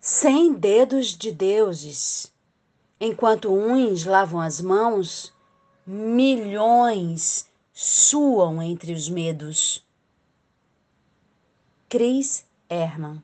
Sem dedos de deuses. Enquanto uns lavam as mãos, milhões suam entre os medos. Chris Herman